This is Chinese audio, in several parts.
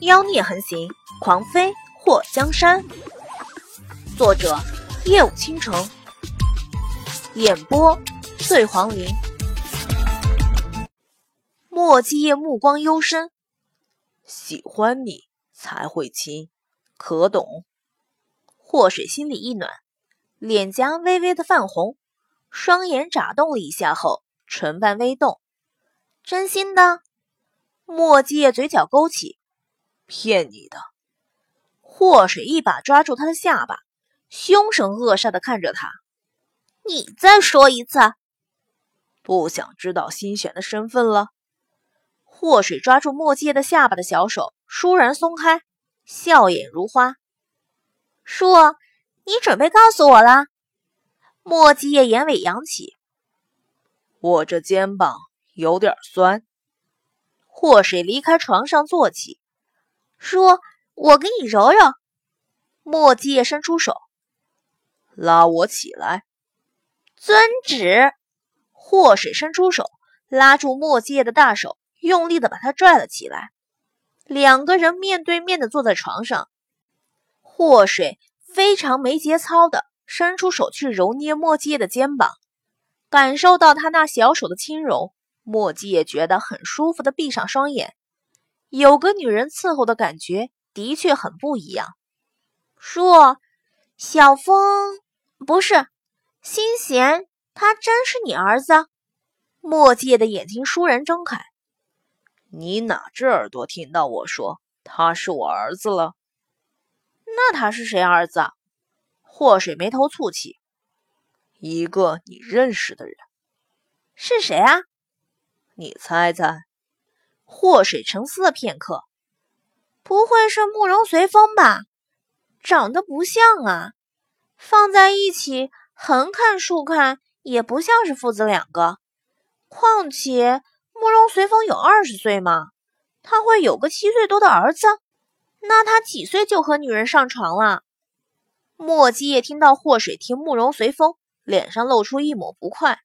妖孽横行，狂飞祸江山。作者：夜舞倾城，演播：醉黄林。莫继业目光幽深，喜欢你才会亲，可懂？祸水心里一暖，脸颊微微的泛红，双眼眨动了一下后，唇瓣微动。真心的？莫继业嘴角勾起。骗你的！祸水一把抓住他的下巴，凶神恶煞的看着他。你再说一次！不想知道新选的身份了？祸水抓住莫继业的下巴的小手倏然松开，笑眼如花。叔，你准备告诉我了？莫继业眼尾扬起。我这肩膀有点酸。祸水离开床上坐起。说：“我给你揉揉。”莫继业伸出手，拉我起来。遵旨。祸水伸出手，拉住莫继业的大手，用力的把他拽了起来。两个人面对面的坐在床上。祸水非常没节操的伸出手去揉捏莫继业的肩膀，感受到他那小手的轻柔，莫继业觉得很舒服的闭上双眼。有个女人伺候的感觉的确很不一样。叔，小风不是心贤，他真是你儿子？莫介的眼睛倏然睁开。你哪只耳朵听到我说他是我儿子了？那他是谁儿子？祸水眉头蹙起。一个你认识的人。是谁啊？你猜猜。祸水沉思了片刻，不会是慕容随风吧？长得不像啊，放在一起横看竖看也不像是父子两个。况且慕容随风有二十岁吗？他会有个七岁多的儿子？那他几岁就和女人上床了？莫基业听到祸水提慕容随风，脸上露出一抹不快。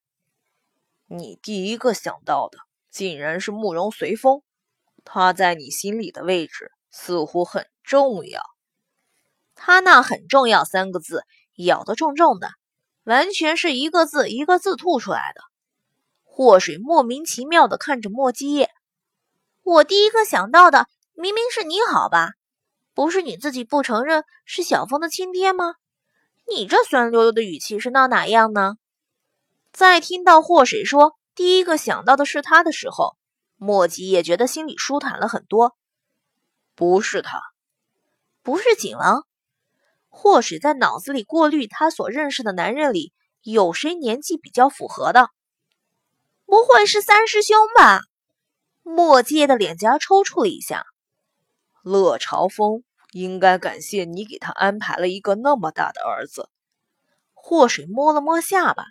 你第一个想到的。竟然是慕容随风，他在你心里的位置似乎很重要。他那“很重要”三个字咬得重重的，完全是一个字一个字吐出来的。祸水莫名其妙地看着莫基业，我第一个想到的明明是你好吧？不是你自己不承认是小风的亲爹吗？你这酸溜溜的语气是闹哪样呢？再听到祸水说。第一个想到的是他的时候，莫吉也觉得心里舒坦了很多。不是他，不是景王，或许在脑子里过滤他所认识的男人里有谁年纪比较符合的。不会是三师兄吧？莫吉的脸颊抽搐了一下。乐朝风应该感谢你给他安排了一个那么大的儿子。祸水摸了摸下巴，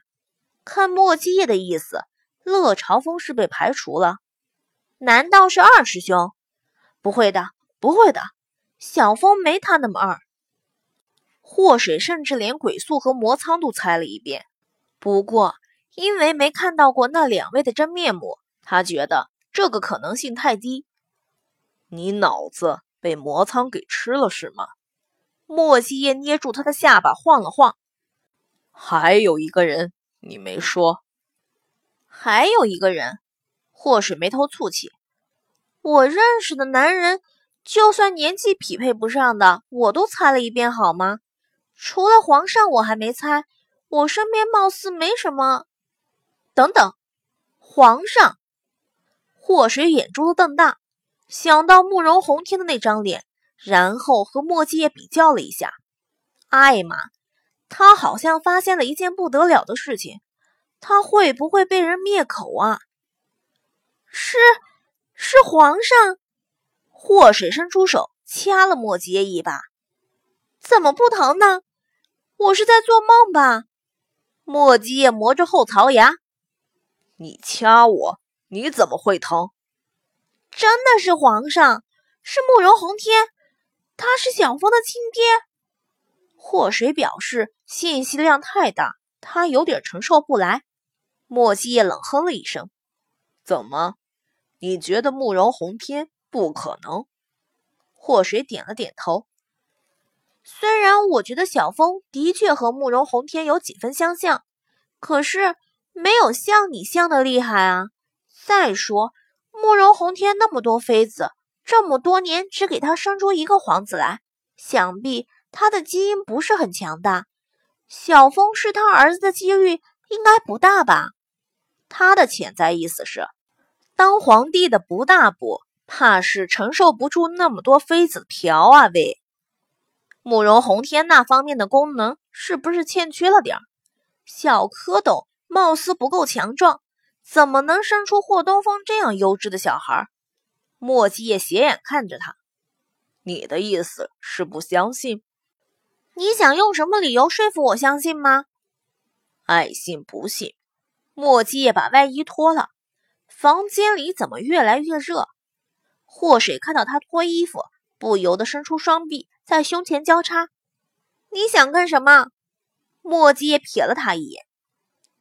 看莫基叶的意思。乐朝风是被排除了？难道是二师兄？不会的，不会的，小风没他那么二。祸水甚至连鬼宿和魔苍都猜了一遍，不过因为没看到过那两位的真面目，他觉得这个可能性太低。你脑子被魔苍给吃了是吗？莫西叶捏住他的下巴晃了晃。还有一个人你没说。还有一个人，祸水眉头蹙起。我认识的男人，就算年纪匹配不上的，我都猜了一遍，好吗？除了皇上，我还没猜。我身边貌似没什么。等等，皇上！祸水眼珠子瞪大，想到慕容宏天的那张脸，然后和墨迹也比较了一下。艾玛，他好像发现了一件不得了的事情。他会不会被人灭口啊？是，是皇上。祸水伸出手掐了莫杰一把，怎么不疼呢？我是在做梦吧？莫杰磨着后槽牙，你掐我，你怎么会疼？真的是皇上，是慕容宏天，他是小风的亲爹。祸水表示信息量太大，他有点承受不来。莫西叶冷哼了一声：“怎么？你觉得慕容宏天不可能？祸水点了点头。虽然我觉得小风的确和慕容红天有几分相像，可是没有像你像的厉害啊。再说，慕容红天那么多妃子，这么多年只给他生出一个皇子来，想必他的基因不是很强大。小风是他儿子的几率应该不大吧？他的潜在意思是，当皇帝的不大补，怕是承受不住那么多妃子嫖啊喂！慕容宏天那方面的功能是不是欠缺了点儿？小蝌蚪貌似不够强壮，怎么能生出霍东风这样优质的小孩？莫继业斜眼看着他，你的意思是不相信？你想用什么理由说服我相信吗？爱信不信。莫继业把外衣脱了，房间里怎么越来越热？祸水看到他脱衣服，不由得伸出双臂。在胸前交叉，你想干什么？墨迹也瞥了他一眼，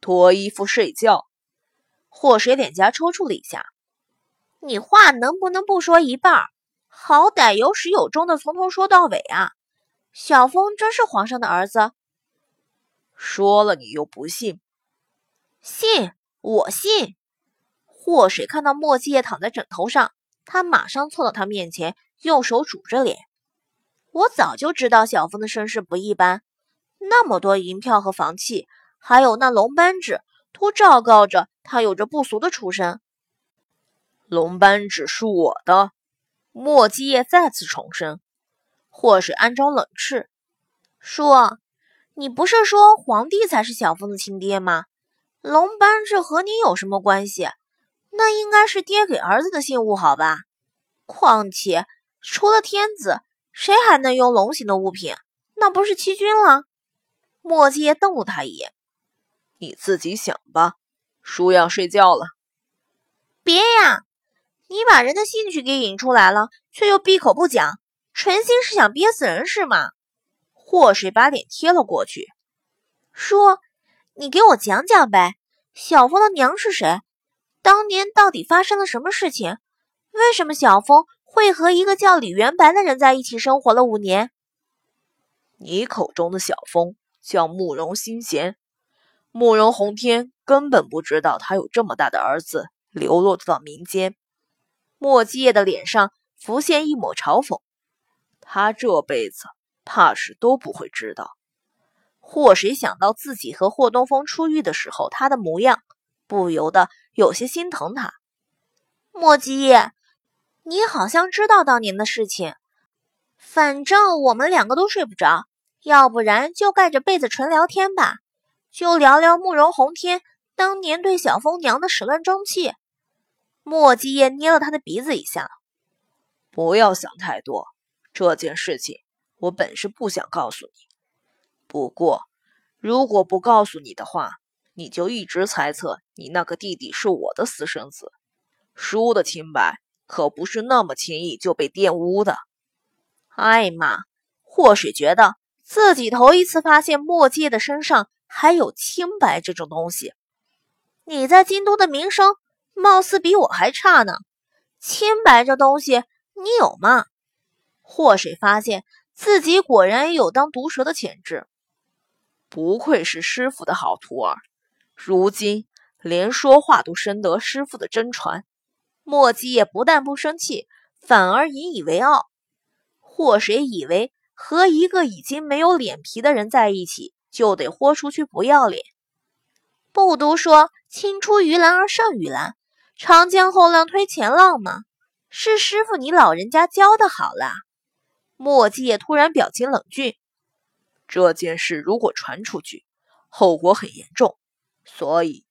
脱衣服睡觉。祸水脸颊抽搐了一下，你话能不能不说一半？好歹有始有终的从头说到尾啊！小风真是皇上的儿子？说了你又不信？信，我信。祸水看到墨迹也躺在枕头上，他马上凑到他面前，用手拄着脸。我早就知道小风的身世不一般，那么多银票和房契，还有那龙斑纸，都昭告着他有着不俗的出身。龙斑纸是我的，莫基业再次重申。祸水暗中冷斥，说：“你不是说皇帝才是小风的亲爹吗？龙斑这和你有什么关系？那应该是爹给儿子的信物，好吧？况且除了天子。”谁还能用龙形的物品？那不是欺君了？莫七爷瞪了他一眼：“你自己想吧。”叔要睡觉了。别呀！你把人的兴趣给引出来了，却又闭口不讲，存心是想憋死人是吗？祸水把脸贴了过去，说：“你给我讲讲呗，小峰的娘是谁？当年到底发生了什么事情？为什么小峰？”会和一个叫李元白的人在一起生活了五年。你口中的小峰叫慕容新贤，慕容宏天根本不知道他有这么大的儿子流落到民间。莫继业的脸上浮现一抹嘲讽，他这辈子怕是都不会知道。祸水想到自己和霍东风出狱的时候他的模样，不由得有些心疼他。莫继业。你好像知道当年的事情，反正我们两个都睡不着，要不然就盖着被子纯聊天吧，就聊聊慕容宏天当年对小风娘的始乱终弃。莫继业捏了他的鼻子一下，不要想太多，这件事情我本是不想告诉你，不过如果不告诉你的话，你就一直猜测你那个弟弟是我的私生子，叔的清白。可不是那么轻易就被玷污的。艾玛，或许觉得自己头一次发现墨界的身上还有清白这种东西。你在京都的名声貌似比我还差呢。清白这东西你有吗？祸水发现自己果然有当毒蛇的潜质。不愧是师傅的好徒儿，如今连说话都深得师傅的真传。莫姬也不但不生气，反而引以为傲。或谁以为和一个已经没有脸皮的人在一起，就得豁出去不要脸？不都说青出于蓝而胜于蓝，长江后浪推前浪吗？是师傅你老人家教的好啦。莫姬也突然表情冷峻。这件事如果传出去，后果很严重，所以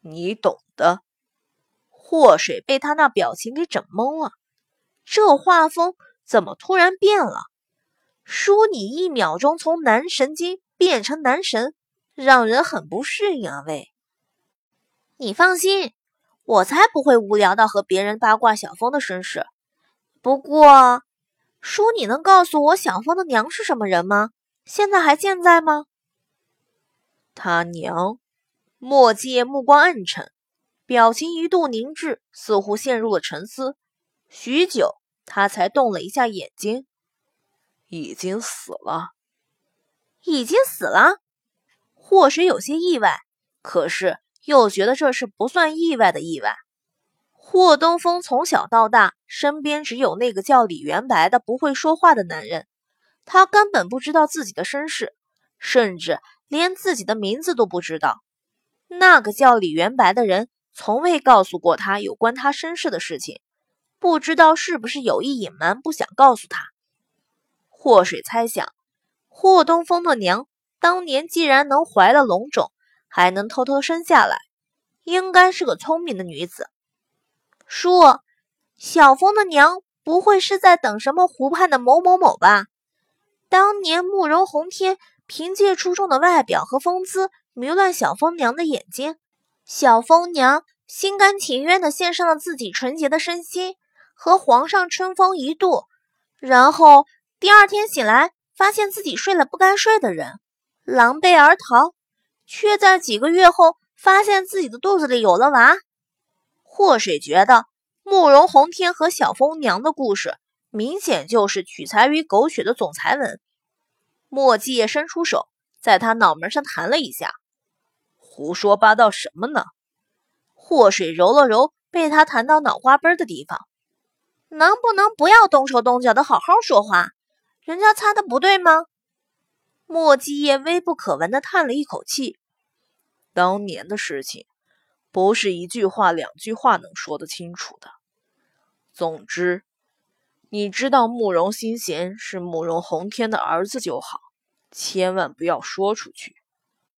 你懂的。祸水被他那表情给整懵了，这画风怎么突然变了？叔，你一秒钟从男神经变成男神，让人很不适应啊！喂，你放心，我才不会无聊到和别人八卦小风的身世。不过，叔，你能告诉我小风的娘是什么人吗？现在还健在吗？他娘，墨界目光暗沉。表情一度凝滞，似乎陷入了沉思。许久，他才动了一下眼睛。已经死了，已经死了。或许有些意外，可是又觉得这是不算意外的意外。霍东风从小到大，身边只有那个叫李元白的不会说话的男人，他根本不知道自己的身世，甚至连自己的名字都不知道。那个叫李元白的人从未告诉过他有关他身世的事情，不知道是不是有意隐瞒，不想告诉他。祸水猜想，霍东风的娘当年既然能怀了龙种，还能偷偷生下来，应该是个聪明的女子。叔，小风的娘不会是在等什么湖畔的某某某吧？当年慕容宏天凭借出众的外表和风姿迷乱小风娘的眼睛，小风娘心甘情愿地献上了自己纯洁的身心，和皇上春风一度，然后。第二天醒来，发现自己睡了不该睡的人，狼狈而逃，却在几个月后发现自己的肚子里有了娃。祸水觉得慕容宏天和小风娘的故事明显就是取材于狗血的总裁文。莫继业伸出手，在他脑门上弹了一下：“胡说八道什么呢？”祸水揉了揉被他弹到脑瓜崩的地方：“能不能不要动手动脚的，好好说话？”人家猜的不对吗？莫继业微不可闻的叹了一口气。当年的事情，不是一句话两句话能说得清楚的。总之，你知道慕容新贤是慕容宏天的儿子就好，千万不要说出去。